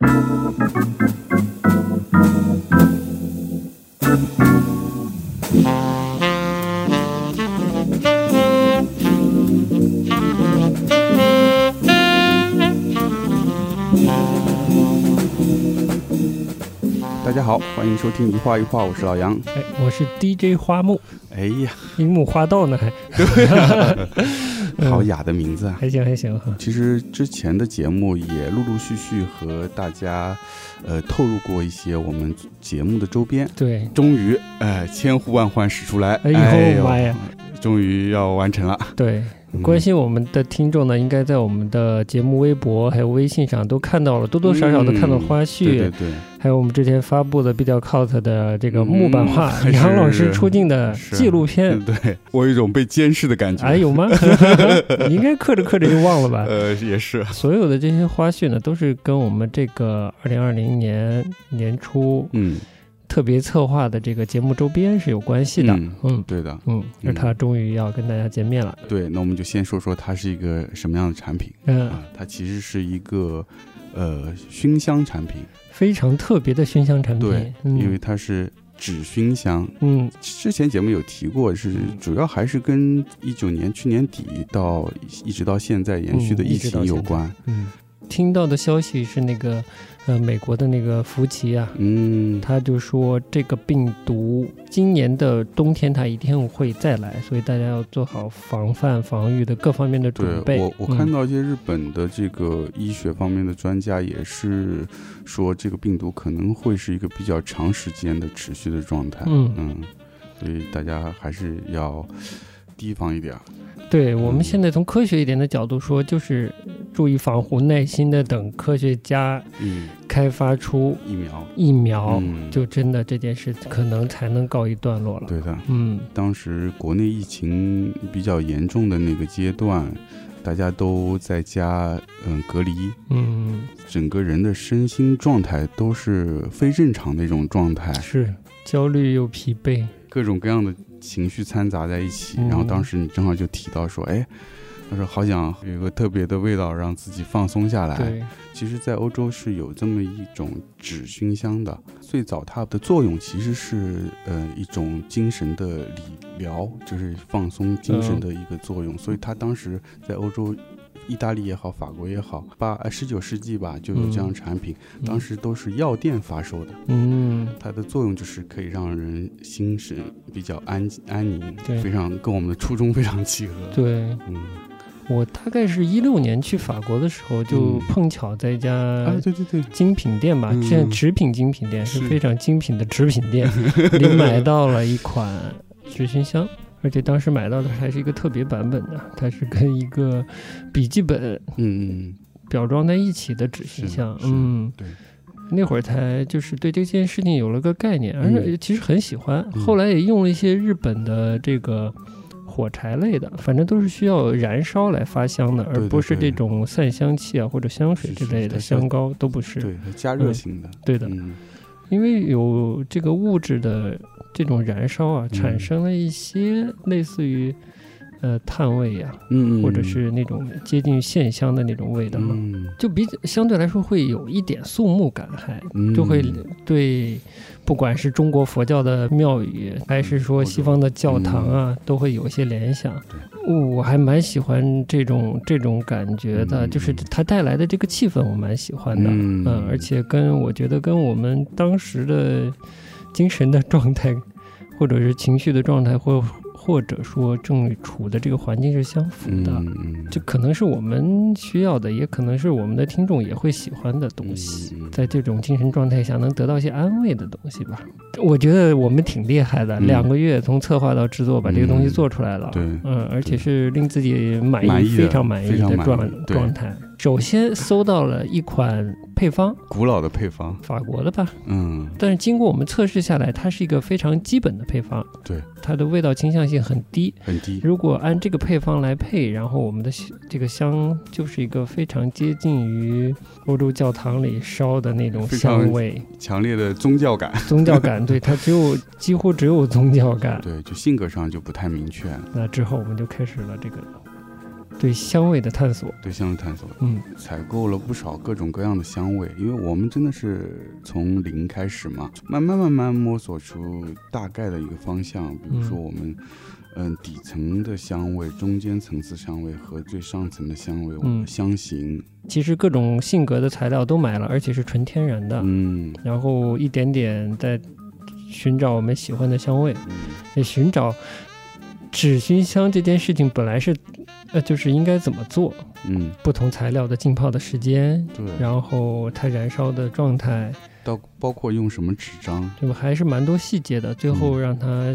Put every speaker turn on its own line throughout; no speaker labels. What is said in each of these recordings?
大家好，欢迎收听一画一画，我是老杨。
哎，我是 DJ 花木，
哎呀，
樱木花道呢，还
好雅的名字啊！
还行还行哈。
其实之前的节目也陆陆续续和大家，呃，透露过一些我们节目的周边。
对，
终于，哎，千呼万唤始出来，
哎呦妈呀，
终于要完成了。
对。关心我们的听众呢，应该在我们的节目微博还有微信上都看到了，多多少少都看到花絮，
对对对，
还有我们之前发布的比较 Cult 的这个木板画杨老师出镜的纪录片，
对我有一种被监视的感觉。
哎，有吗？你应该刻着刻着就忘了吧？
呃，也是。
所有的这些花絮呢，都是跟我们这个二零二零年年初，
嗯。
特别策划的这个节目周边是有关系的，
嗯，对的，
嗯，那他终于要跟大家见面了。
对，那我们就先说说它是一个什么样的产品。
嗯，啊
它其实是一个呃熏香产品，
非常特别的熏香产品。
对，因为它是纸熏香。
嗯，
之前节目有提过，是主要还是跟一九年去年底到一直到现在延续的疫情有关。
嗯，听到的消息是那个。呃，美国的那个福奇啊，
嗯，
他就说这个病毒今年的冬天它一定会再来，所以大家要做好防范、防御的各方面的准备。
我我看到一些日本的这个医学方面的专家也是说，这个病毒可能会是一个比较长时间的持续的状态。
嗯
嗯，所以大家还是要提防一点。
对我们现在从科学一点的角度说，就是注意防护，耐心的等科学家开发出
疫苗，
疫苗。就真的这件事可能才能告一段落了。
对的，
嗯，
当时国内疫情比较严重的那个阶段，大家都在家嗯隔离，
嗯，
整个人的身心状态都是非正常的一种状态，
是焦虑又疲惫，
各种各样的。情绪掺杂在一起，然后当时你正好就提到说，哎，他说好想有一个特别的味道，让自己放松下来。其实，在欧洲是有这么一种纸熏香的，最早它的作用其实是呃一种精神的理疗，就是放松精神的一个作用，所以它当时在欧洲。意大利也好，法国也好，八呃十九世纪吧就有这样产品，当时都是药店发售的。
嗯，
它的作用就是可以让人心神比较安安宁，
对，
非常跟我们的初衷非常契合。
对，
嗯，
我大概是一六年去法国的时候，就碰巧在一家
对对对。
精品店吧，现在纸品精品店是非常精品的纸品店，里买到了一款纸熏香。而且当时买到的还是一个特别版本的，它是跟一个笔记本
嗯
表装在一起的纸形象，嗯，
对，
那会儿才就是对这件事情有了个概念，而且其实很喜欢。后来也用了一些日本的这个火柴类的，反正都是需要燃烧来发香的，而不是这种散香器啊或者香水之类的香膏都不是，
对，加热型的，
对的，因为有这个物质的。这种燃烧啊，产生了一些类似于，呃，炭味呀，
嗯，
或者是那种接近线香的那种味道，
嗯，
就比相对来说会有一点肃穆感，还就会对，不管是中国佛教的庙宇，还是说西方的教堂啊，都会有一些联想。我还蛮喜欢这种这种感觉的，就是它带来的这个气氛，我蛮喜欢的，嗯，而且跟我觉得跟我们当时的。精神的状态，或者是情绪的状态，或或者说正处的这个环境是相符的，就可能是我们需要的，也可能是我们的听众也会喜欢的东西。在这种精神状态下，能得到一些安慰的东西吧。我觉得我们挺厉害的，两个月从策划到制作，把这个东西做出来了。
对，
嗯，而且是令自己满意、非常满意的状状态。首先搜到了一款配方，
古老的配方，
法国的吧？
嗯。
但是经过我们测试下来，它是一个非常基本的配方。
对，
它的味道倾向性很低，
很低。
如果按这个配方来配，然后我们的这个香就是一个非常接近于欧洲教堂里烧的那种香味，
强烈的宗教感。
宗教感，对，它只有几乎只有宗教感。
对，就性格上就不太明确。
那之后我们就开始了这个。对香味的探索，
对香味探索，
嗯，
采购了不少各种各样的香味，因为我们真的是从零开始嘛，慢慢慢慢摸索出大概的一个方向。比如说我们，嗯，底层的香味、中间层次香味和最上层的香味，
嗯，
香型。
其实各种性格的材料都买了，而且是纯天然的，
嗯，
然后一点点在寻找我们喜欢的香味，也寻找。纸熏香这件事情本来是，呃，就是应该怎么做？
嗯，
不同材料的浸泡的时间，
对，
然后它燃烧的状态，
到包括用什么纸张，
对吧？还是蛮多细节的，最后让它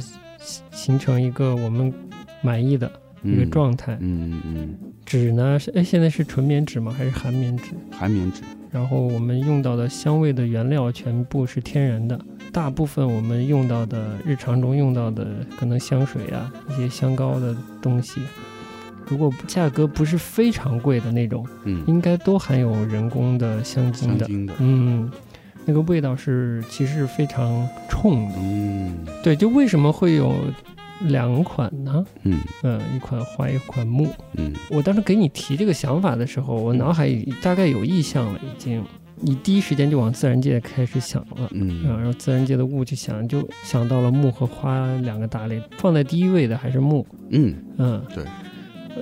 形成一个我们满意的一个状态。
嗯嗯。
纸呢？是哎，现在是纯棉纸吗？还是含棉纸？
含棉纸。
然后我们用到的香味的原料全部是天然的。大部分我们用到的日常中用到的可能香水啊，一些香膏的东西，如果价格不是非常贵的那种，
嗯，
应该都含有人工的香精的，嗯，那个味道是其实是非常冲的，
嗯，
对，就为什么会有两款呢？
嗯。
嗯，一款花，一款木，
嗯，
我当时给你提这个想法的时候，我脑海里大概有意向了，已经。你第一时间就往自然界开始想了，
嗯，
然后自然界的物就想，就想到了木和花两个大类，放在第一位的还是木，
嗯。
嗯，
对，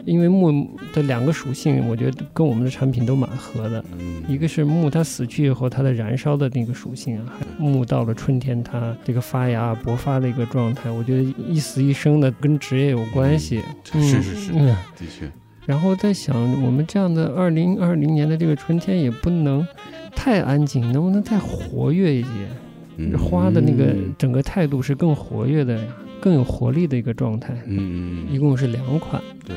因为木的两个属性，我觉得跟我们的产品都蛮合的，
嗯，
一个是木它死去以后它的燃烧的那个属性啊，木到了春天它这个发芽勃发的一个状态，我觉得一死一生的跟职业有关系，
是是是，嗯。的确，
然后在想我们这样的二零二零年的这个春天也不能。太安静，能不能再活跃一些？花的那个整个态度是更活跃的，更有活力的一个状态。
嗯嗯。
一共是两款，
对，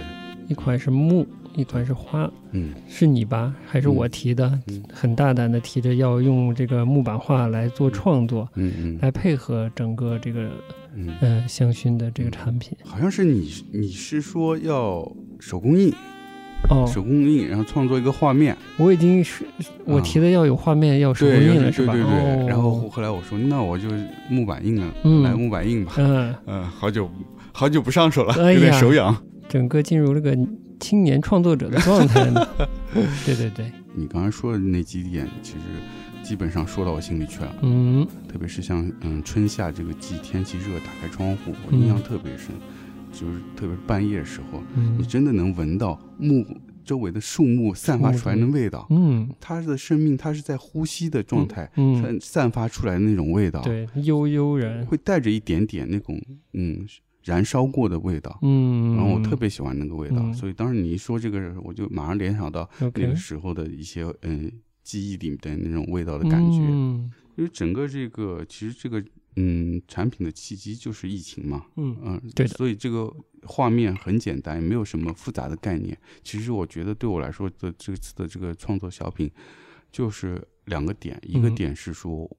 一款是木，一款是花。
嗯，
是你吧？还是我提的？很大胆的提着要用这个木板画来做创作，
嗯嗯，
来配合整个这个
嗯
香薰的这个产品。
好像是你，你是说要手工艺？
哦，
手工艺，然后创作一个画面。
我已经是我提的要有画面，要手工艺了，
是吧？对对
对。
然后后来我说，那我就木板印了，来木板印吧。
嗯
嗯，好久好久不上手了，有点手痒。
整个进入这个青年创作者的状态 呢。对对对。
你刚才说的那几点，其实基本上说到我心里去了。
嗯。
特别是像嗯春夏这个季，天气热，打开窗户，我印象特别深。就是特别是半夜时候，你真的能闻到木周围的树木散发出来的味道。
嗯，
它的生命，它是在呼吸的状态，散散发出来的那种味道，
对，悠悠然，
会带着一点点那种嗯燃烧过的味道。
嗯，
然后我特别喜欢那个味道，所以当时你一说这个，我就马上联想到那个时候的一些嗯记忆里的那种味道的感觉。
嗯，
因为整个这个其实这个。嗯，产品的契机就是疫情嘛。
嗯
嗯，
对。
所以这个画面很简单，没有什么复杂的概念。其实我觉得对我来说的这次的这个创作小品，就是两个点。一个点是说，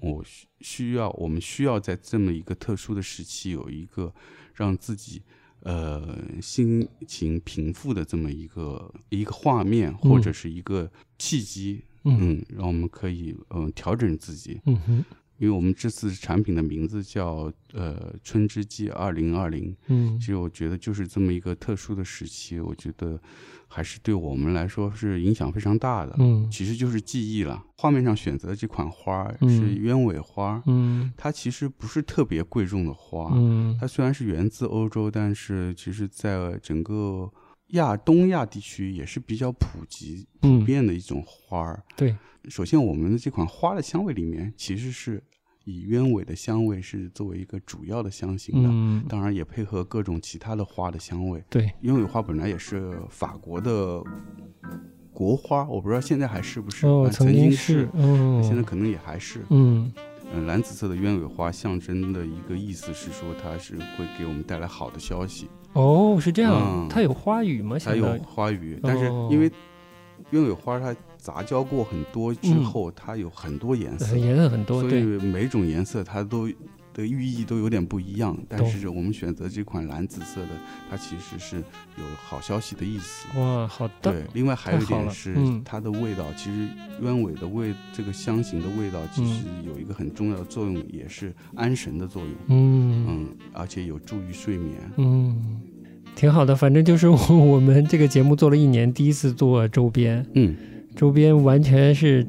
我需要我们需要在这么一个特殊的时期，有一个让自己呃心情平复的这么一个一个画面，或者是一个契机。嗯，让我们可以嗯调整自己。
嗯哼。
因为我们这次产品的名字叫呃“春之祭二零二零”，
嗯，
其实我觉得就是这么一个特殊的时期，我觉得还是对我们来说是影响非常大的，
嗯，
其实就是记忆了。画面上选择的这款花是鸢尾花，
嗯，
它其实不是特别贵重的花，
嗯，
它虽然是源自欧洲，但是其实在整个亚东亚地区也是比较普及、普遍的一种花儿。
对，
首先我们的这款花的香味里面其实是。以鸢尾的香味是作为一个主要的香型的，当然也配合各种其他的花的香味。
对，
鸢尾花本来也是法国的国花，我不知道现在还是不是。
哦，
曾经
是，
现在可能也还是。
嗯，
嗯，蓝紫色的鸢尾花象征的一个意思是说，它是会给我们带来好的消息。
哦，是这样，它有花语吗？
它有花语，但是因为鸢尾花它。杂交过很多之后，它有很多颜色，
颜色很多，
所以每种颜色它都的寓意都有点不一样。但是我们选择这款蓝紫色的，它其实是有好消息的意思。
哇，好的。
对，另外还有一点是它的味道，其实鸢尾的味，这个香型的味道其实有一个很重要的作用，也是安神的作用。
嗯
嗯，而且有助于睡眠。
嗯。挺好的。反正就是 我们这个节目做了一年，第一次做周边，
嗯，
周边完全是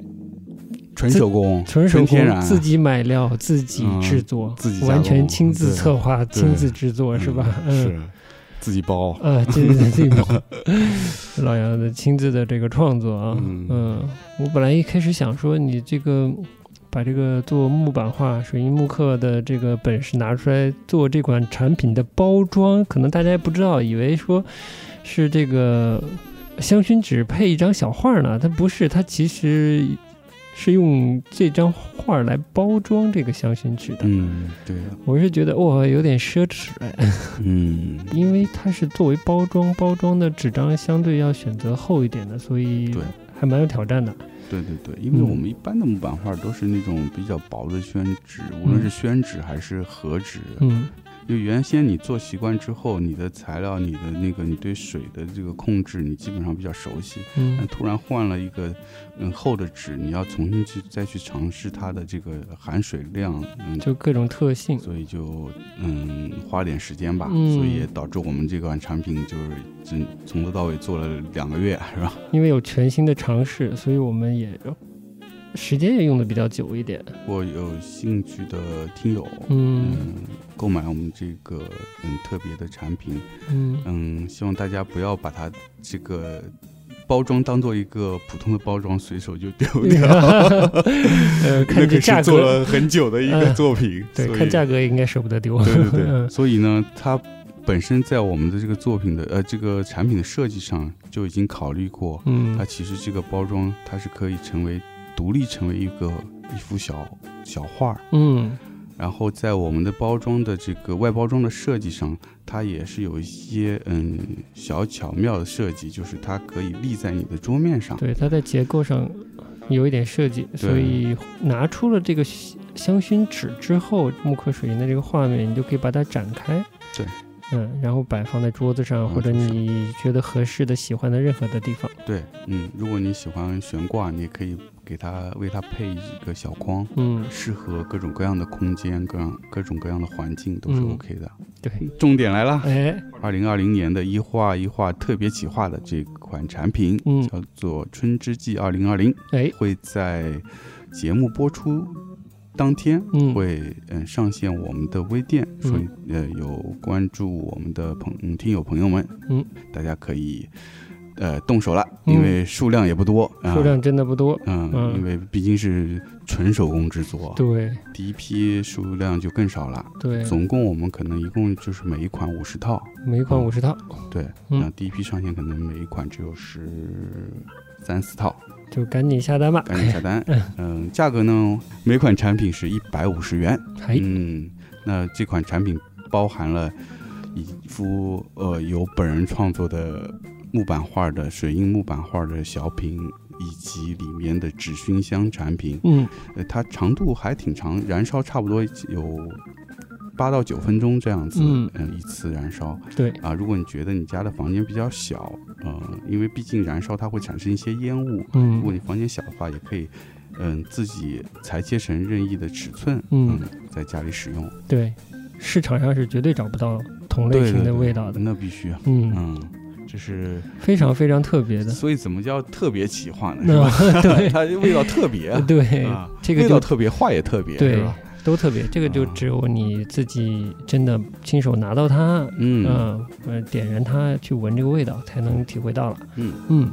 纯手工、
纯手
工，
自己买料、自己制作、
自己
完全亲自策划、亲自制作，是吧？
是。自己包。
啊，自己自己包，老杨的亲自的这个创作啊，嗯，我本来一开始想说你这个把这个做木板画、水印木刻的这个本事拿出来做这款产品的包装，可能大家不知道，以为说是这个香薰纸配一张小画呢，它不是，它其实。是用这张画来包装这个香薰纸的。
嗯，对。
我是觉得哇，有点奢侈哎。
嗯，
因为它是作为包装，包装的纸张相对要选择厚一点的，所以
对，
还蛮有挑战的。
对对对，因为我们一般的木板画都是那种比较薄的宣纸，无论是宣纸还是和纸。
嗯。
就原先你做习惯之后，你的材料、你的那个、你对水的这个控制，你基本上比较熟悉。
嗯。
但突然换了一个嗯厚的纸，你要重新去再去尝试它的这个含水量，嗯，
就各种特性。
所以就嗯花点时间吧。
嗯。
所以也导致我们这款产品就是从从头到尾做了两个月，是吧？
因为有全新的尝试，所以我们也。时间也用的比较久一点。
我有兴趣的听友，
嗯，
购买我们这个嗯特别的产品，
嗯
嗯，希望大家不要把它这个包装当做一个普通的包装，随手就丢掉。
呃，看这价格，
做了很久的一个作品，
对，看价格应该舍不得丢。
对对对，所以呢，它本身在我们的这个作品的呃这个产品的设计上就已经考虑过，
嗯，
它其实这个包装它是可以成为。独立成为一个一幅小小画，
嗯，
然后在我们的包装的这个外包装的设计上，它也是有一些嗯小巧妙的设计，就是它可以立在你的桌面上。
对，它在结构上有一点设计，所以拿出了这个香薰纸之后，木刻水银的这个画面，你就可以把它展开。
对。
嗯，然后摆放在桌子上，或者你觉得合适的、喜欢的任何的地方。
对，嗯，如果你喜欢悬挂，你也可以给它为它配一个小框，
嗯，
适合各种各样的空间、各样各种各样的环境都是 OK 的。
对，
重点来了，
哎，
二零二零年的一画一画特别企划的这款产品，
嗯，
叫做《春之祭二零二零》，
哎，
会在节目播出。当天会嗯上线我们的微店，所以呃有关注我们的朋听友朋友们，
嗯，
大家可以呃动手了，因为数量也不多，
数量真的不多，
嗯，因为毕竟是纯手工制作，
对，
第一批数量就更少了，
对，
总共我们可能一共就是每一款五十套，
每一款五十套，
对，那第一批上线可能每一款只有十三四套。
就赶紧下单吧，
赶紧下单。嗯，价格呢？每款产品是一百五十元。嗯，那这款产品包含了一幅呃由本人创作的木板画的水印木板画的小品，以及里面的纸熏香产品。
嗯，
呃，它长度还挺长，燃烧差不多有。八到九分钟这样子，嗯，一次燃烧，
对。
啊，如果你觉得你家的房间比较小，呃，因为毕竟燃烧它会产生一些烟雾，
嗯，
如果你房间小的话，也可以，嗯，自己裁切成任意的尺寸，
嗯，
在家里使用。
对，市场上是绝对找不到同类型的味道的，
那必须啊，
嗯。
嗯，这是
非常非常特别的。
所以怎么叫特别企划呢？是吧？
对，
它味道特别，
对，这个
味道特别，画也特别，
对。都特别，这个就只有你自己真的亲手拿到它，嗯，呃，点燃它去闻这个味道，才能体会到了。
嗯
嗯，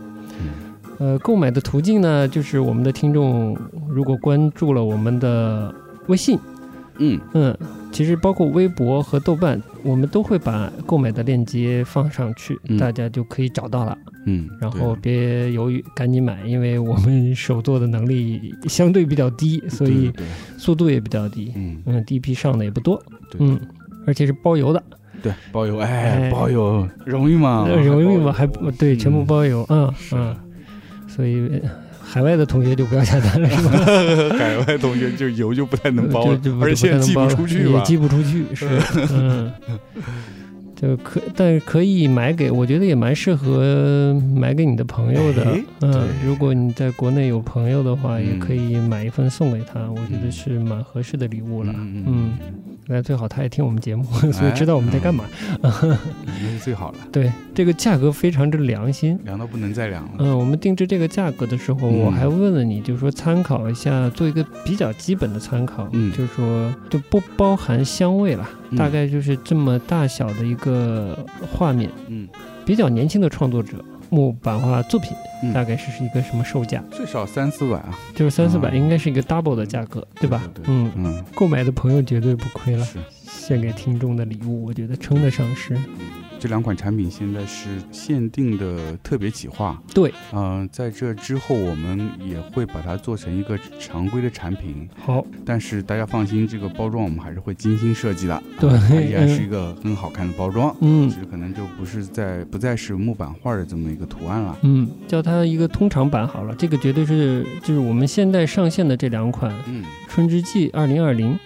呃，购买的途径呢，就是我们的听众如果关注了我们的微信。
嗯
嗯，其实包括微博和豆瓣，我们都会把购买的链接放上去，大家就可以找到了。
嗯，
然后别犹豫，赶紧买，因为我们手做的能力相对比较低，所以速度也比较低。
嗯
嗯，第一批上的也不多。嗯，而且是包邮的。
对，包邮，哎，包邮容易吗？
容易吗？还不对，全部包邮。嗯嗯，所以。海外的同学就不要下单了，是吧？
海外同学就油就不太能包
了，
而且寄不出去
也寄不出去，是 嗯，就可，但是可以买给，我觉得也蛮适合买给你的朋友的。嗯，如果你在国内有朋友的话，也可以买一份送给他，我觉得是蛮合适的礼物了。
嗯，
那最好他也听我们节目，所以知道我们在干嘛。
那是最好了。
对，这个价格非常之良心，
凉到不能再凉了。
嗯，我们定制这个价格的时候，我还问了你，就是说参考一下，做一个比较基本的参考，
嗯，
就是说就不包含香味了，大概就是这么大小的一个画面，
嗯，
比较年轻的创作者。木版画作品大概是是一个什么售价？
最少三四百啊，
就是三四百，应该是一个 double 的价格，
对
吧？嗯。嗯，购买的朋友绝对不亏了，献给听众的礼物，我觉得称得上是。
这两款产品现在是限定的特别企划，
对，
嗯，在这之后我们也会把它做成一个常规的产品。
好，
但是大家放心，这个包装我们还是会精心设计的，
对，
依然是一个很好看的包装，
嗯，
只是可能就不是在不再是木板画的这么一个图案了，
嗯，叫它一个通常版好了，这个绝对是就是我们现在上线的这两款，
嗯，
春之祭二零二零。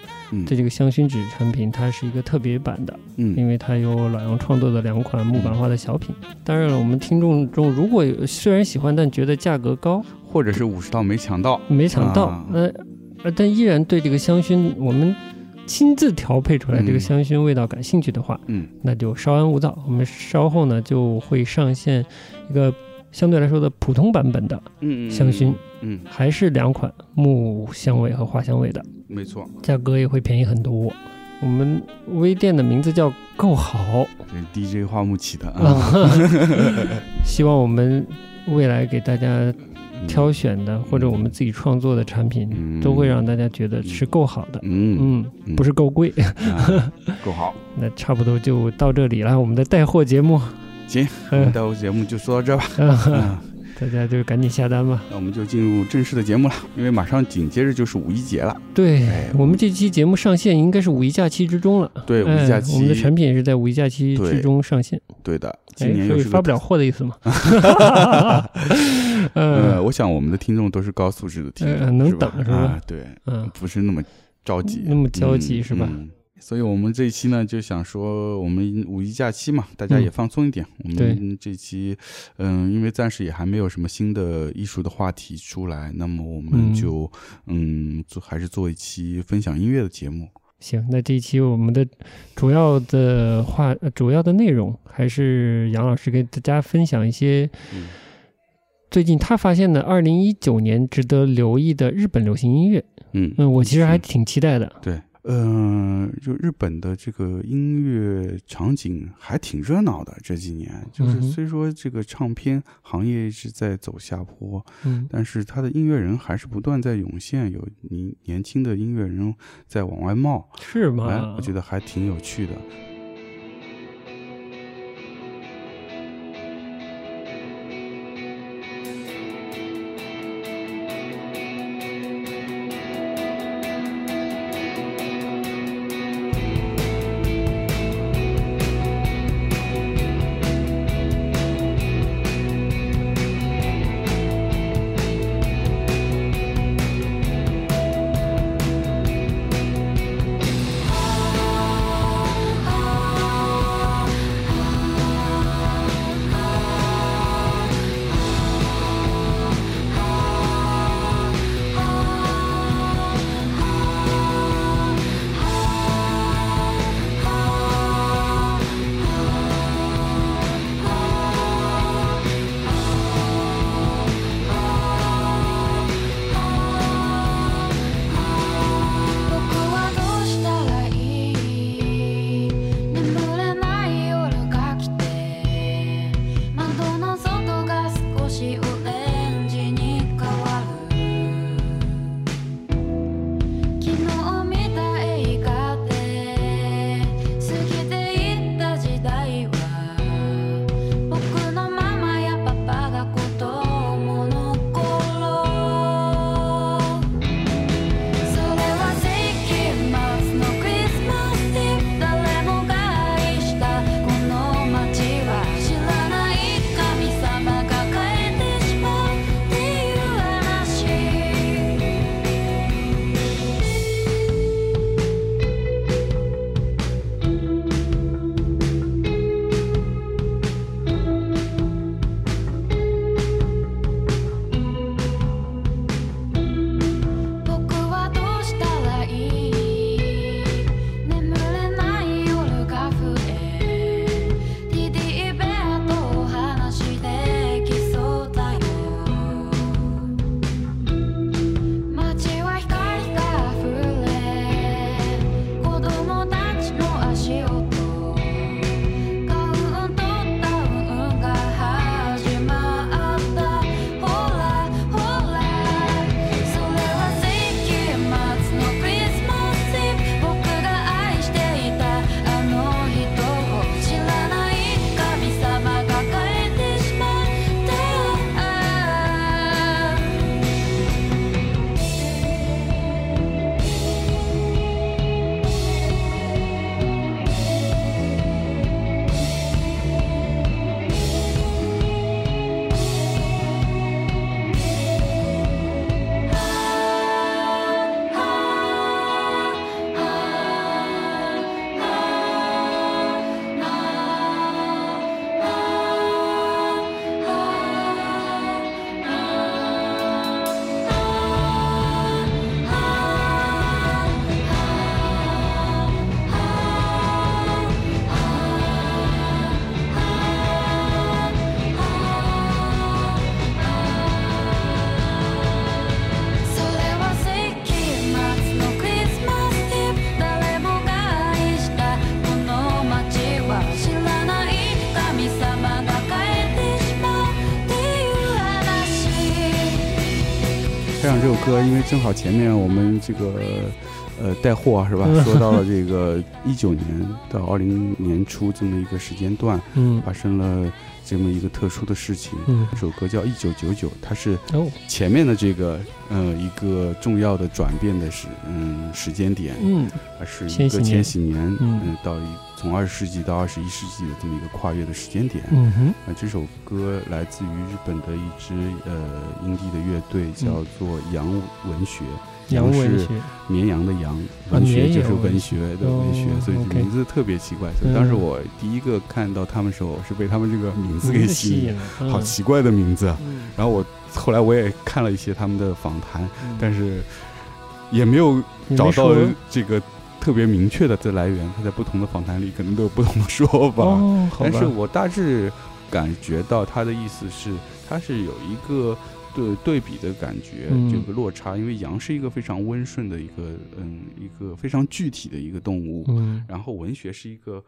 的
这个香薰纸产品，它是一个特别版的，
嗯，
因为它有老杨创作的两款木板画的小品。当然了，我们听众中如果虽然喜欢，但觉得价格高，
或者是五十套没抢到，
没抢到，那呃，但依然对这个香薰我们亲自调配出来这个香薰味道感兴趣的话，
嗯，
那就稍安勿躁，我们稍后呢就会上线一个相对来说的普通版本的香薰，
嗯，
还是两款木香味和花香味的。
没错，
价格也会便宜很多。我们微店的名字叫“够好”，
这是 DJ 花木起的啊。
希望我们未来给大家挑选的或者我们自己创作的产品，都会让大家觉得是够好的。
嗯
嗯，不是够贵，
够好。
那差不多就到这里了，我们的带货节目。
行，我们带货节目就说到这吧。
大家就赶紧下单吧。
那我们就进入正式的节目了，因为马上紧接着就是五一节了。
对，我们这期节目上线应该是五一假期之中了。
对，五一假期，
我们的产品也是在五一假期之中上线。
对的，今年
又是发不了货的意思吗？
呃，我想我们的听众都是高素质的听众，
能等是
吧？对，嗯，不是那么着急，
那么焦急是吧？
所以，我们这一期呢，就想说，我们五一假期嘛，大家也放松一点。我们这期，嗯，因为暂时也还没有什么新的艺术的话题出来，那么我们就，嗯，做还是做一期分享音乐的节目。
行，那这一期我们的主要的话，主要的内容还是杨老师给大家分享一些最近他发现的二零一九年值得留意的日本流行音乐。
嗯
嗯，我其实还挺期待的。
对。嗯，就日本的这个音乐场景还挺热闹的。这几年，就是虽说这个唱片行业一直在走下坡，
嗯，
但是他的音乐人还是不断在涌现，有年年轻的音乐人在往外冒，
是吗？
我觉得还挺有趣的。这首歌，因为正好前面我们这个呃带货是吧？说到了这个一九年到二零年初这么一个时间段，嗯，发生了这么一个特殊的事情。嗯，这首歌叫《一九九九》，它是前面的这个呃一个重要的转变的时嗯时间点，嗯，它是一个千禧年，嗯，到一。从二十世纪到二十一世纪的这么一个跨越的时间点，嗯哼，那这首歌来自于日本的一支呃阴地的乐队，叫做羊文学，
羊
是绵羊的羊，文学就是文学的文学，所以名字特别奇怪。所以当时我第一个看到他们时候，是被他们这个名字给吸引了，好奇怪的名字。然后我后来我也看了一些他们的访谈，但是也没有找到这个。特别明确的这来源，他在不同的访谈里可能都有不同的说法。哦，但是我大致感觉到他的意思是，他是有一个对对比的感觉，这个落差。因为羊是一个非常温顺的一个，嗯，一个非常具体的一个动物。嗯，然后文学是一个。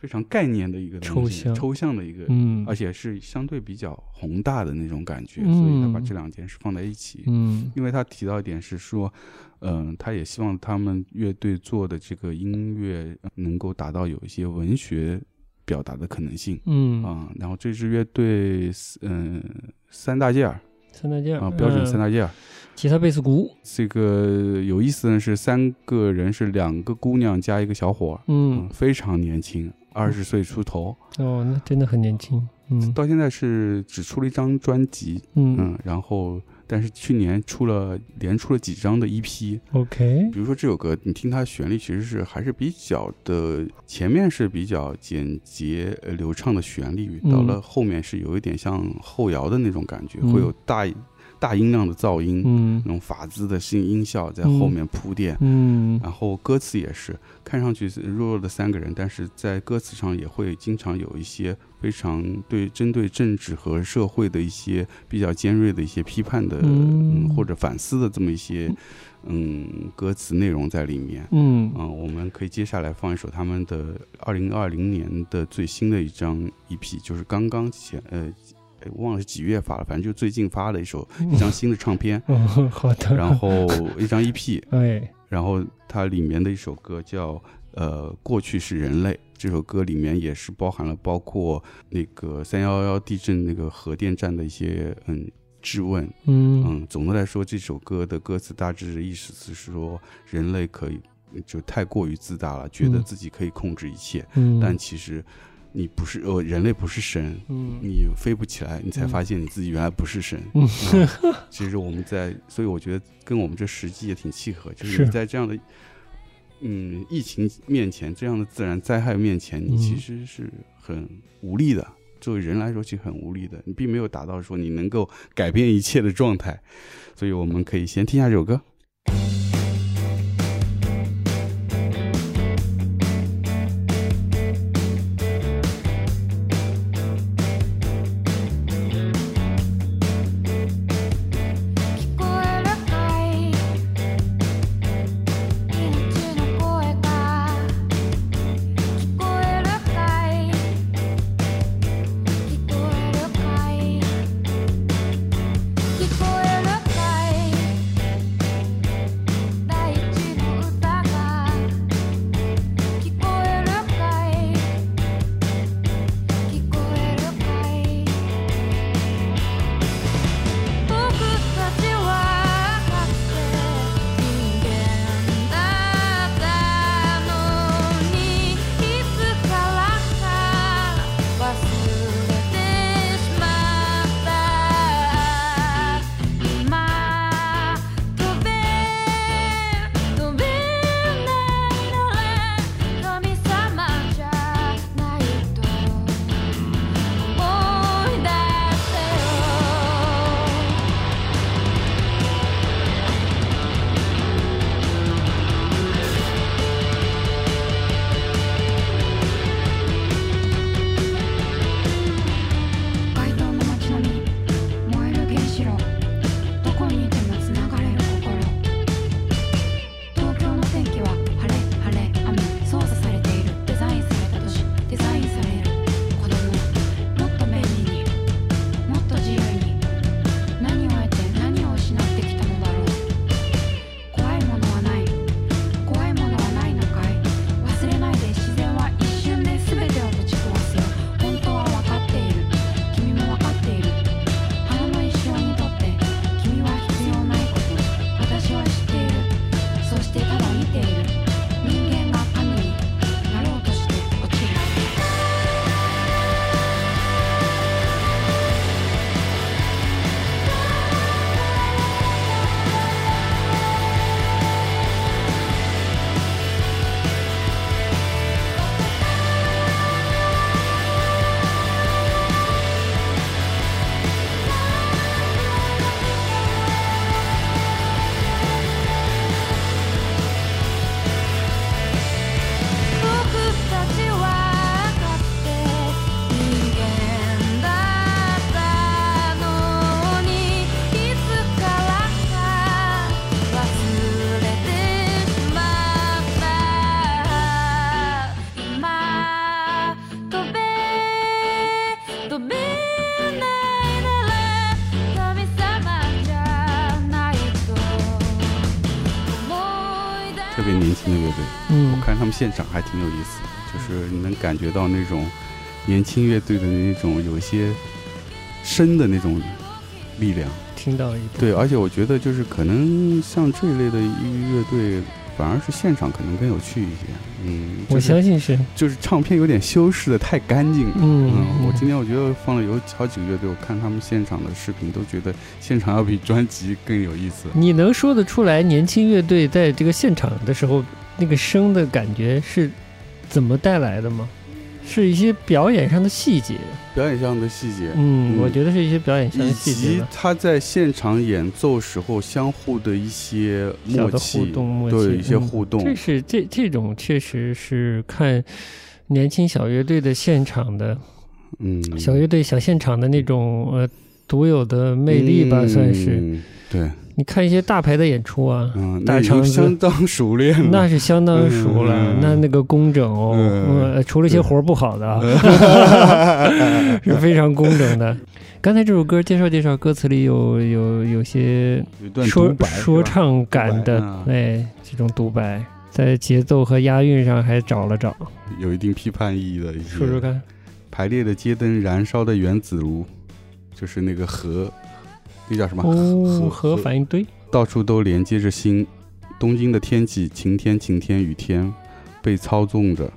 非常概念的一个抽象抽象的一个，嗯，而且是相对比较宏大的那种感觉，所以他把这两件事放在一起，嗯，因为他提到一点是说，嗯，他也希望他们乐队做的这个音乐能够达到有一些文学表达的可能性，嗯。啊，然后这支乐队，嗯，三大件儿，
三大件儿
啊，标准三大件儿，
吉他、贝斯、鼓，
这个有意思的是，三个人是两个姑娘加一个小伙，嗯，非常年轻。二十岁出头
哦，那真的很年轻。嗯，
到现在是只出了一张专辑，嗯，然后但是去年出了连出了几张的 EP。
OK，
比如说这首歌，你听它旋律其实是还是比较的，前面是比较简洁流畅的旋律，到了后面是有一点像后摇的那种感觉，会有大。大音量的噪音，嗯，那种法兹的新音效在后面铺垫，嗯，然后歌词也是看上去是弱弱的三个人，但是在歌词上也会经常有一些非常对针对政治和社会的一些比较尖锐的一些批判的，嗯，或者反思的这么一些，嗯，歌词内容在里面，嗯，啊，我们可以接下来放一首他们的二零二零年的最新的一张 EP，就是刚刚前呃。哎，忘了是几月发了，反正就最近发了一首一张新的唱片，
好的，
然后一张 EP，哎，然后它里面的一首歌叫呃过去是人类，这首歌里面也是包含了包括那个三幺幺地震那个核电站的一些嗯质问，嗯。嗯，总的来说这首歌的歌词大致的意思是说人类可以就太过于自大了，觉得自己可以控制一切，嗯，但其实。你不是呃，人类不是神，嗯，你飞不起来，你才发现你自己原来不是神。嗯，其实我们在，所以我觉得跟我们这实际也挺契合，就是你在这样的，嗯，疫情面前，这样的自然灾害面前，你其实是很无力的。作为人来说，其实很无力的，你并没有达到说你能够改变一切的状态。所以我们可以先听下这首歌。现场还挺有意思，就是你能感觉到那种年轻乐队的那种有一些深的那种力量。
听到一
对，而且我觉得就是可能像这一类的乐队。反而是现场可能更有趣一些，嗯，
我相信是，
就是唱片有点修饰的太干净，
嗯，
我今天我觉得放了有好几个乐队，我看他们现场的视频都觉得现场要比专辑更有意思。
你能说得出来年轻乐队在这个现场的时候那个声的感觉是怎么带来的吗？是一些表演上的细节，
表演上的细节，
嗯，我觉得是一些表演上的细节，
以及他在现场演奏时候相互的一些默契，对一些互动，
这是这这种确实是看年轻小乐队的现场的，
嗯，
小乐队小现场的那种呃独有的魅力吧，算是。
对。
你看一些大牌的演出啊，大
场相当熟练，
那是相当熟了。那那个工整哦，除了一些活不好的，是非常工整的。刚才这首歌介绍介绍，歌词里有有有些说说唱感的，哎，这种独白，在节奏和押韵上还找了找，
有一定批判意义的一些。
说说看，
排列的街灯，燃烧的原子炉，就是那个核。那叫什么？
核反应堆，
到处都连接着心。东京的天气，晴天、晴天、雨天，被操纵着，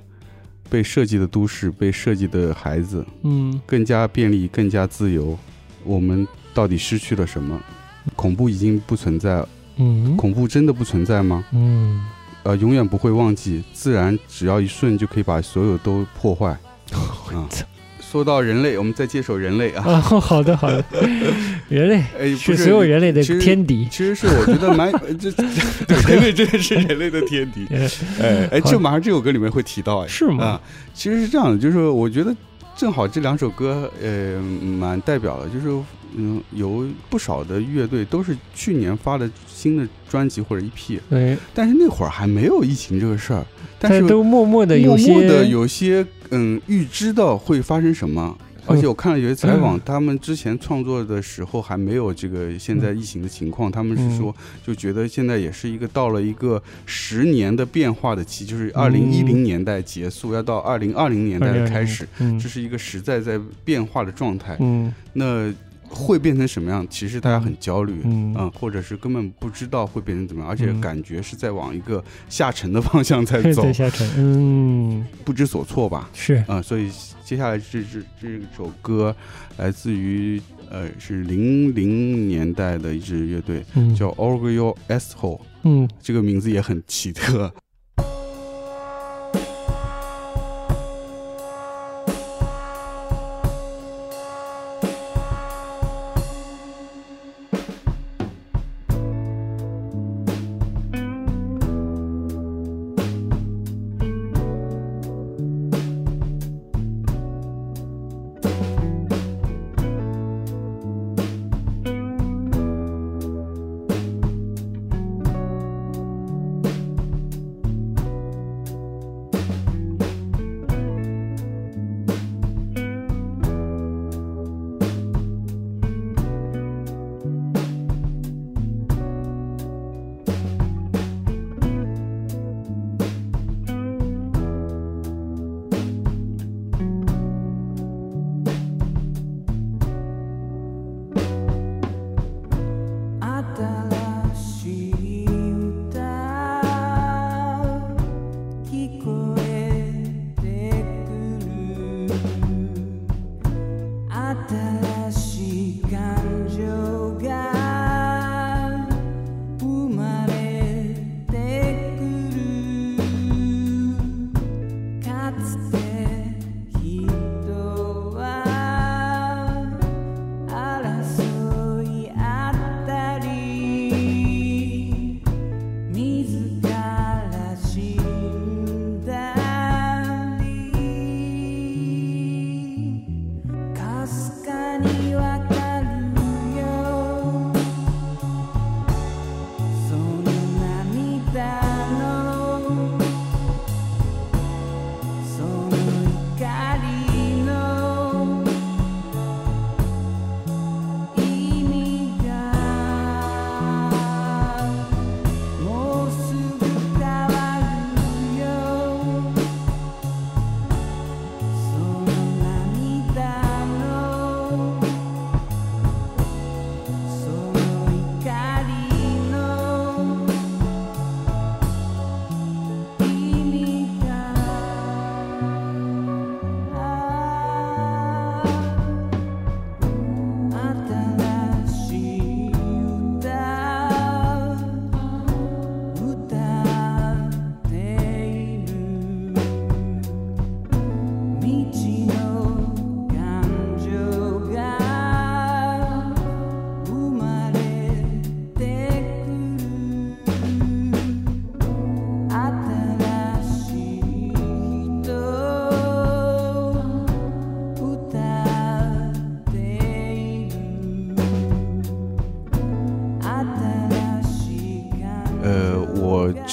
被设计的都市，被设计的孩子，
嗯，
更加便利，更加自由。我们到底失去了什么？恐怖已经不存在，
嗯，
恐怖真的不存在吗？
嗯，
呃，永远不会忘记，自然只要一瞬就可以把所有都破坏。
啊。
说到人类，我们再接手人类啊！
啊，好 的好的，人类
是
所有人类的天敌。
其实是我觉得蛮 这，人类真的是人类的天敌。哎哎，这马上这首歌里面会提到哎，
是吗？
啊，其实是这样的，就是我觉得正好这两首歌呃蛮代表的，就是嗯有不少的乐队都是去年发的新的专辑或者 EP，
对，
但是那会儿还没有疫情这个事儿。但是
都默默的有
些的有些嗯预知到会发生什么，而且我看了有些采访，他们之前创作的时候还没有这个现在疫情的情况，他们是说就觉得现在也是一个到了一个十年的变化的期，就是二零一零年代结束要到二零二零年代的开始，这是一个实在在变化的状态。
嗯，
那。会变成什么样？其实大家很焦虑，嗯，或者是根本不知道会变成怎么样，而且感觉是在往一个下沉的 方向在走，
下沉，嗯，
不知所措吧？
是
啊，所以接下来这这这首歌来自于呃是零零年代的一支乐队，叫 Orgio S Hole，
嗯，
这个名字也很奇特。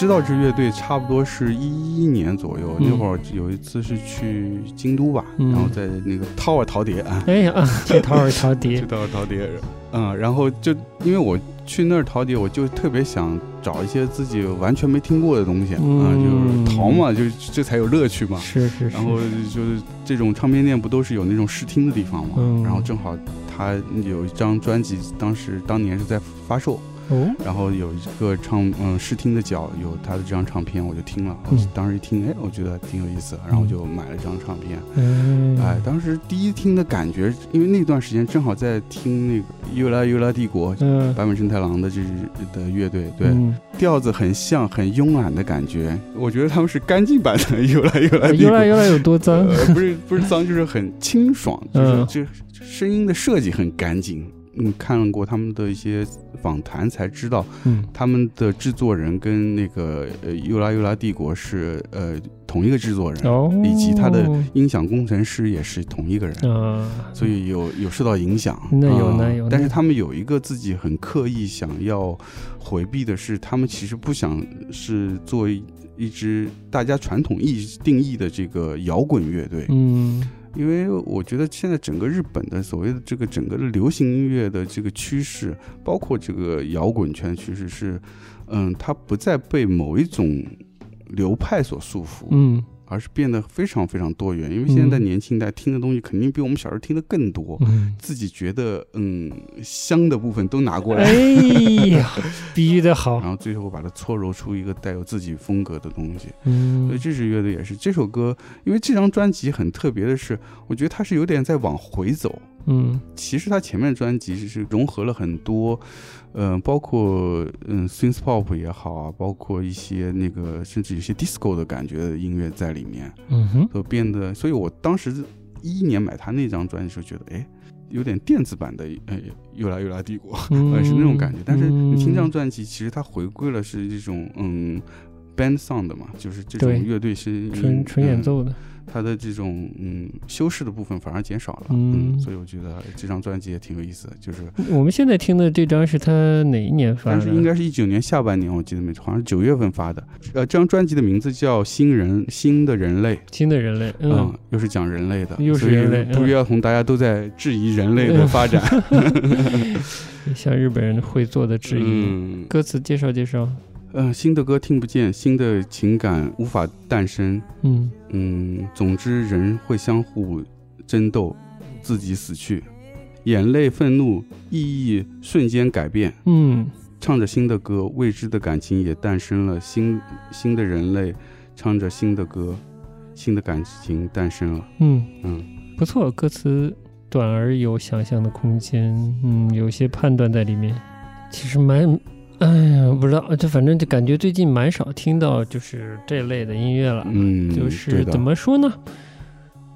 知道这乐队差不多是一一年左右，那会儿有一次是去京都吧，然后在那个掏耳陶碟啊，
哎呀，去掏耳陶碟，
去掏耳陶碟，嗯，然后就因为我去那儿陶碟，我就特别想找一些自己完全没听过的东西啊，就是淘嘛，就这才有乐趣嘛。
是是是。
然后就是这种唱片店不都是有那种试听的地方嘛？然后正好他有一张专辑，当时当年是在发售。然后有一个唱嗯试听的角有他的这张唱片，我就听了。我当时一听，哎，我觉得挺有意思，然后就买了这张唱片。嗯哎，当时第一听的感觉，因为那段时间正好在听那个《优拉优拉帝国》，坂本慎太郎的这支的乐队，对，调子很像，很慵懒的感觉。我觉得他们是干净版的《优拉优拉》。
优拉优拉有多脏？
不是不是脏，就是很清爽，就是就声音的设计很干净。嗯，看过他们的一些访谈才知道，嗯，他们的制作人跟那个呃尤拉尤拉帝国是呃同一个制作人，哦，以及他的音响工程师也是同一个人，啊，所以有有受到影响，
那有那有，
但是他们有一个自己很刻意想要回避的是，他们其实不想是做一支大家传统意定义的这个摇滚乐队，嗯。因为我觉得现在整个日本的所谓的这个整个的流行音乐的这个趋势，包括这个摇滚圈趋势是，嗯，它不再被某一种流派所束缚，嗯。而是变得非常非常多元，因为现在年轻一代听的东西肯定比我们小时候听的更多，自己觉得嗯香的部分都拿过来，哎
呀，比喻的好，
然后最后把它搓揉出一个带有自己风格的东西。嗯，所以这支乐队也是。这首歌，因为这张专辑很特别的是，我觉得它是有点在往回走。嗯，其实他前面专辑是融合了很多，嗯，包括嗯，synth pop 也好啊，包括一些那个甚至有些 disco 的感觉的音乐在里面，嗯哼，都变得，所以我当时一一年买他那张专辑时候，觉得哎，有点电子版的，哎，又来又来帝国，是那种感觉。但是你听这张专辑，其实它回归了是这种嗯，band sound 的嘛，就是这种乐队是
纯纯演奏的。
他的这种嗯修饰的部分反而减少了，嗯，所以我觉得这张专辑也挺有意思的。就是
我们现在听的这张是他哪一年发的？
但是应该是一九年下半年，我记得没错，好像是九月份发的。呃，这张专辑的名字叫《新人新的人类》，
新的人类，
嗯，又是讲人类的，
又是人类，
不约而同，大家都在质疑人类的发展，
像日本人会做的质疑。歌词介绍介绍。
嗯，新的歌听不见，新的情感无法诞生。嗯嗯，总之人会相互争斗，自己死去，眼泪、愤怒、意义瞬间改变。嗯，唱着新的歌，未知的感情也诞生了。新新的人类唱着新的歌，新的感情诞生了。
嗯嗯，不错，歌词短而有想象的空间。嗯，有些判断在里面，其实蛮。哎呀，不知道，就反正就感觉最近蛮少听到就是这类的音乐了。嗯，就是怎么说呢，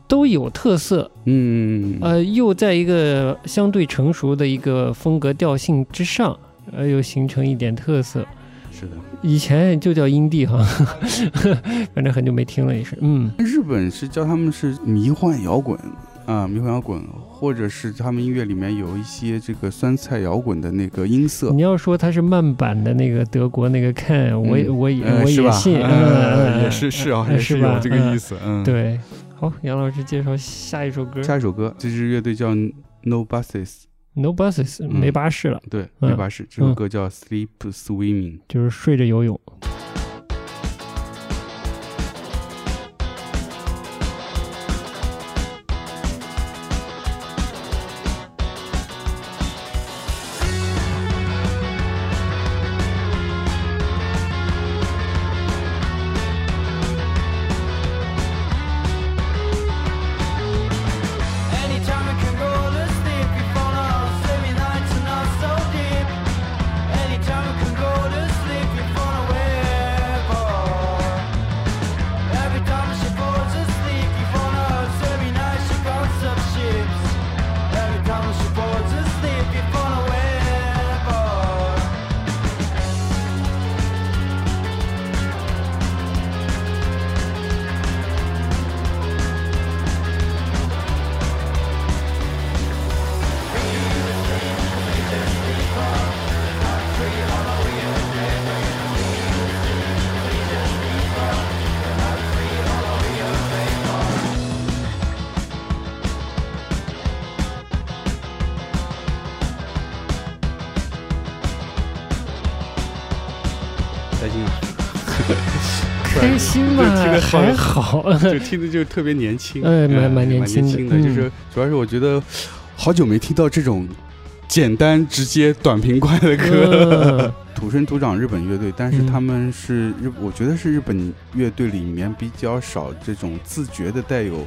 都有特色。嗯，呃，又在一个相对成熟的一个风格调性之上，呃，又形成一点特色。
是的，
以前就叫阴地哈，反正很久没听了也是。嗯，
日本是叫他们是迷幻摇滚。啊，迷幻摇滚，或者是他们音乐里面有一些这个酸菜摇滚的那个音色。
你要说它是慢版的那个德国那个看，我我也我也信，
也是是啊，也是有这个意思。嗯，
对。好，杨老师介绍下一首歌。
下一首歌，这支乐队叫 No Buses。
No Buses，没巴士了。
对，没巴士。这首歌叫 Sleep Swimming，
就是睡着游泳。好，
就听着就特别年轻，
哎，蛮蛮
年
轻
的，就是主要是我觉得好久没听到这种简单直接短平快的歌，土生土长日本乐队，但是他们是日，我觉得是日本乐队里面比较少这种自觉的带有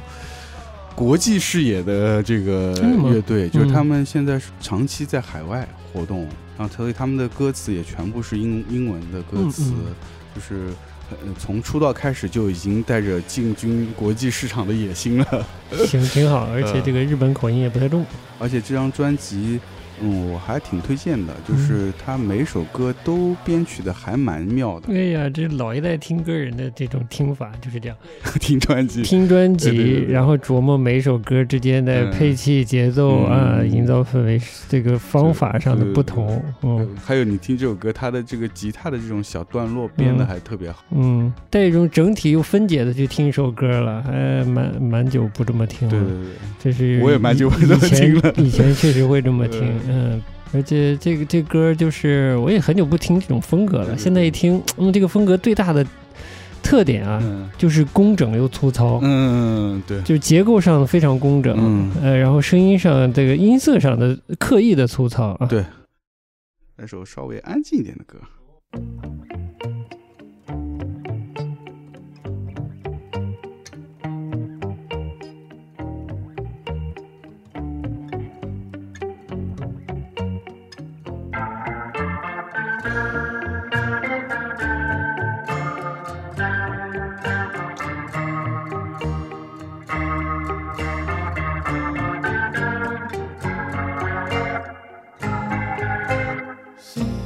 国际视野的这个乐队，就是他们现在是长期在海外活动，然后所以他们的歌词也全部是英英文的歌词，就是。从出道开始就已经带着进军国际市场的野心了，
行，挺好，而且这个日本口音也不太重，
而且这张专辑。嗯，我还挺推荐的，就是他每首歌都编曲的还蛮妙的。
哎呀，这老一代听歌人的这种听法就是这样，
听专辑，
听专辑，然后琢磨每首歌之间的配器、节奏啊，营造氛围这个方法上的不同。嗯，
还有你听这首歌，它的这个吉他的这种小段落编的还特别好。
嗯，带一种整体又分解的去听一首歌了，还蛮蛮久不这么听了。
对对对，
这是
我也蛮久不这么听了。
以前确实会这么 听。嗯，而且这个这歌就是我也很久不听这种风格了。现在一听，嗯，这个风格最大的特点啊，就是工整又粗糙。
嗯，对，
就是结构上非常工整。嗯，呃，然后声音上这个音色上的刻意的粗糙啊。
对，来首稍微安静一点的歌。Sim.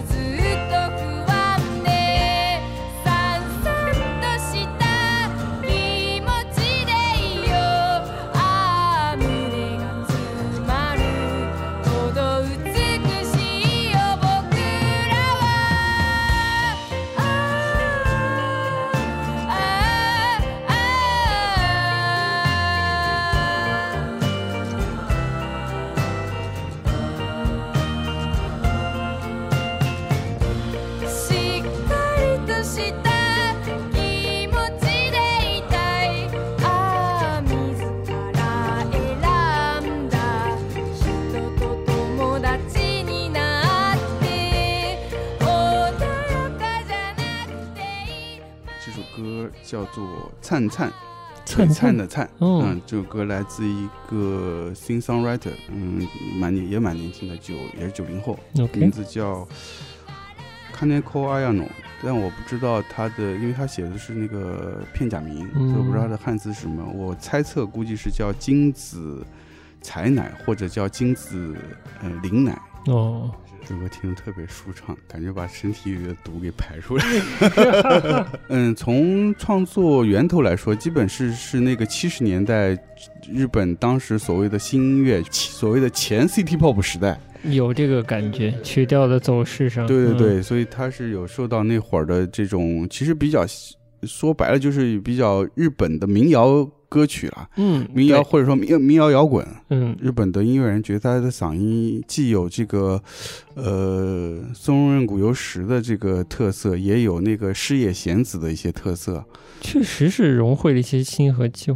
叫灿灿，璀璨的灿，嗯，这首歌来自一个 sing songwriter，嗯，蛮年也蛮年轻的，九也是九零后，名字叫 Kaneko Ayano，但我不知道他的，因为他写的是那个片假名，所以我不知道他的汉字是什么，我猜测估计是叫金子采奶或者叫金子呃灵奶，
哦，
这歌听着特别舒畅，感觉把身体里的毒给排出来。嗯，从创作源头来说，基本是是那个七十年代日本当时所谓的新音乐，所谓的前 City Pop 时代。
有这个感觉，曲调的走势上，
对对对，所以他是有受到那会儿的这种，其实比较说白了就是比较日本的民谣歌曲了，
嗯，
民谣或者说民民谣摇滚，
嗯，
日本的音乐人觉得他的嗓音既有这个呃松任谷由实的这个特色，也有那个矢野贤子的一些特色，
确实是融汇了一些新和旧。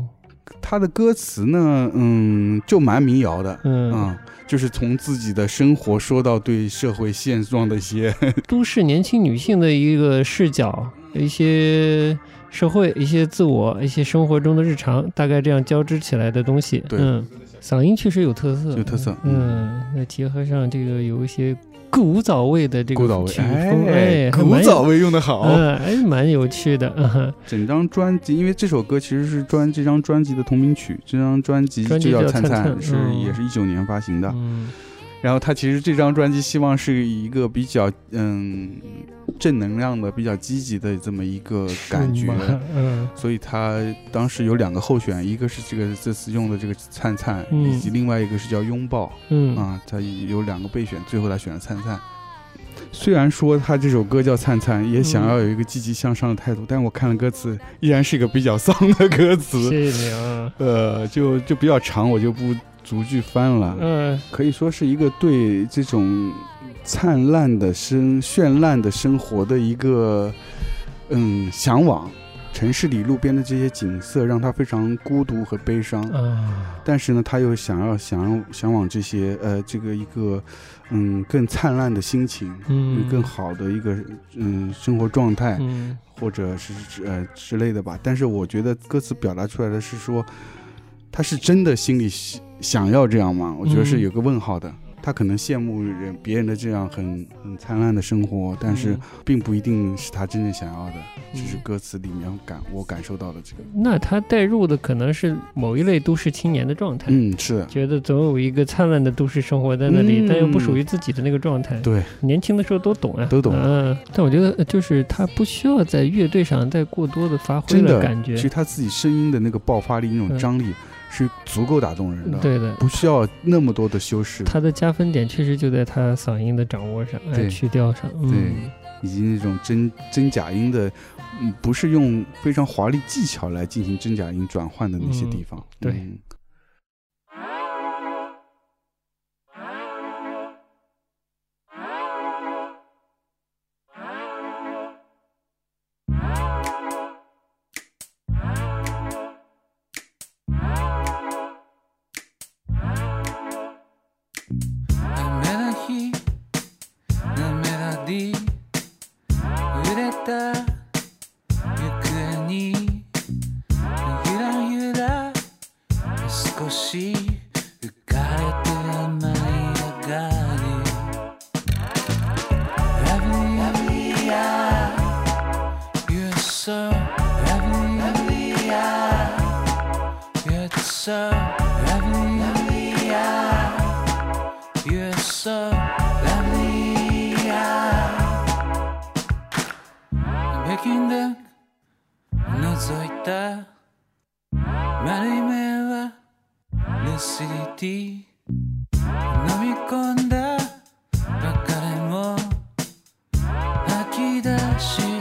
他的歌词呢，嗯，就蛮民谣的，
嗯
啊。就是从自己的生活说到对社会现状的一些
都市年轻女性的一个视角，一些社会、一些自我、一些生活中的日常，大概这样交织起来的东西。
对，
嗓音确实有特色，
有特色。
嗯，那结合上这个有一些。古早味的这个曲风，
哎，古早味用的好，
嗯，还蛮有趣的。
整张专辑，因为这首歌其实是专这张专辑的同名曲，这张专辑就叫《
灿
灿》，是也是一九年发行的。
嗯。
然后他其实这张专辑希望是一个比较嗯正能量的、比较积极的这么一个感觉，
嗯，
所以他当时有两个候选，一个是这个这次用的这个灿灿，以及另外一个是叫拥抱，
嗯
啊，他有两个备选，最后他选了灿灿。虽然说他这首歌叫灿灿，也想要有一个积极向上的态度，但我看了歌词，依然是一个比较丧的歌词。
谢谢你啊，
呃，就就比较长，我就不。逐句翻了，
嗯，
可以说是一个对这种灿烂的生、绚烂的生活的一个嗯向往。城市里路边的这些景色让他非常孤独和悲伤
啊，
但是呢，他又想要想要向往这些呃这个一个嗯更灿烂的心情，
嗯，
更好的一个嗯生活状态，
嗯，
或者是呃之类的吧。但是我觉得歌词表达出来的是说，他是真的心里。想要这样吗？我觉得是有个问号的。他可能羡慕人别人的这样很很灿烂的生活，但是并不一定是他真正想要的。只是歌词里面感我感受到的这个。
那他带入的可能是某一类都市青年的状态。
嗯，是
觉得总有一个灿烂的都市生活在那里，但又不属于自己的那个状态。
对，
年轻的时候都懂啊，
都懂。
嗯，但我觉得就是他不需要在乐队上再过多的发挥
的
感觉。
其实他自己声音的那个爆发力、那种张力。是足够打动人的，
对的，
不需要那么多的修饰。
他的加分点确实就在他嗓音的掌握上，
对
曲调上，
对，以及那种真真假音的，嗯，不是用非常华丽技巧来进行真假音转换的那些地方，
对。的时。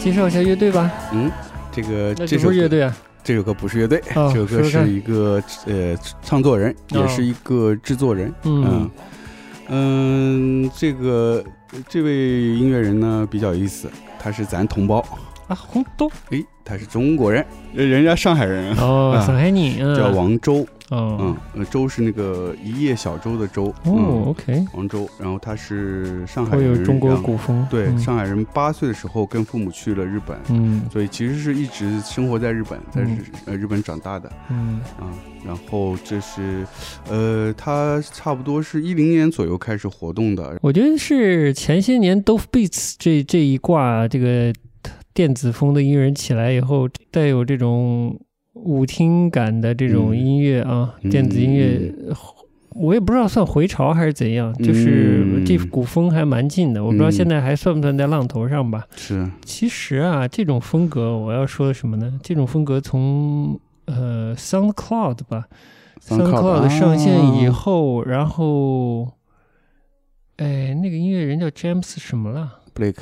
介绍一下乐队吧。
嗯，这个
这不是乐队啊，
这首歌不是乐队，这首歌是一个呃唱作人，也是一个制作人。嗯嗯，这个这位音乐人呢比较有意思，他是咱同胞
啊，红豆。
诶，他是中国人，人家上海人
哦，上海
人，叫王周。嗯嗯，周是那个一叶小舟的舟。
哦，OK。
王周，然后他是上海人，
有中国古风。
对，上海人八岁的时候跟父母去了日本，嗯，所以其实是一直生活在日本，在日呃日本长大的。嗯啊，然后这是，呃，他差不多是一零年左右开始活动的。
我觉得是前些年 Dove Beats 这这一挂这个电子风的音乐人起来以后，带有这种。舞厅感的这种音乐啊，电子音乐，我也不知道算回潮还是怎样，就是这股风还蛮近的。我不知道现在还算不算在浪头上吧？
是。
其实啊，这种风格我要说什么呢？这种风格从呃 SoundCloud 吧，SoundCloud 上线以后，然后，哎，那个音乐人叫 James 什么了
？Blake。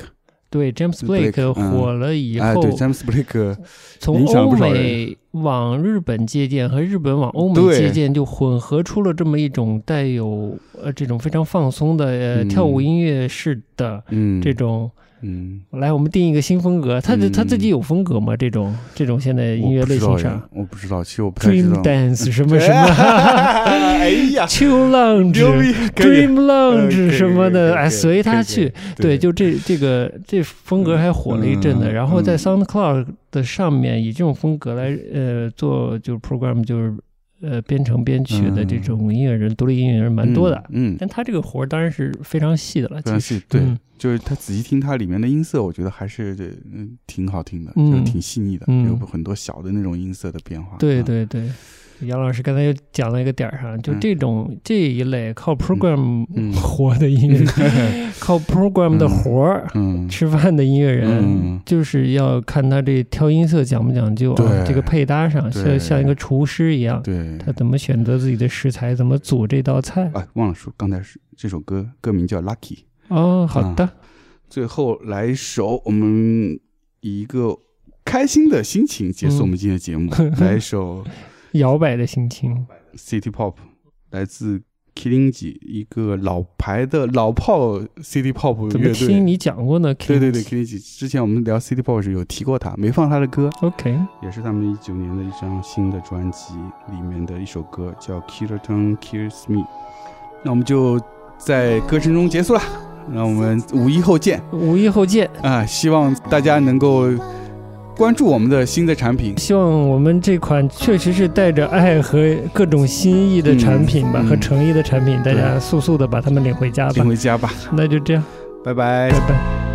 对，James Blake 火了以后，
对，James Blake
从欧美往日本借鉴和日本往欧美借鉴，就混合出了这么一种带有呃这种非常放松的呃跳舞音乐式的这种。嗯，来，我们定一个新风格。他的他自己有风格吗？这种这种现在音乐类型上，
我不知道，其实我不太知道。
Dream Dance 什么 什么？
哎呀
，Chill Lounge，Dream Lounge 什么的，哎，随他去。对，就这这个这风格还火了一阵子。然后在 SoundCloud 的上面以这种风格来呃做，就是 program 就是。呃，编程编曲的这种音乐人，独立音乐人蛮多的。嗯，但他这个活儿当然是非常细的了。
细，对，就是他仔细听它里面的音色，我觉得还是嗯挺好听的，就挺细腻的，有很多小的那种音色的变化。
对对对。杨老师刚才又讲了一个点儿上，就这种这一类靠 program 活的音乐，靠 program 的活儿吃饭的音乐人，就是要看他这挑音色讲不讲究啊？这个配搭上像像一个厨师一样，他怎么选择自己的食材，怎么煮这道菜？
啊，忘了说，刚才是这首歌歌名叫 Lucky。
哦，好的。
最后来一首，我们以一个开心的心情结束我们今天的节目，来一首。
摇摆的心情
，City Pop，来自 Killingy，一个老牌的老炮 City Pop 乐队。
怎么听你讲过呢？
对对对，Killingy，之前我们聊 City Pop 时有提过他，没放他的歌。
OK，
也是他们一九年的一张新的专辑里面的一首歌，叫 Killer Tone Kills Me。那我们就在歌声中结束了，那我们五一后见。
五一后见
啊！希望大家能够。关注我们的新的产品，
希望我们这款确实是带着爱和各种心意的产品吧，和诚意的产品，大家速速的把它们领回家吧。
领回家吧，
那就这样，
拜拜，
拜拜。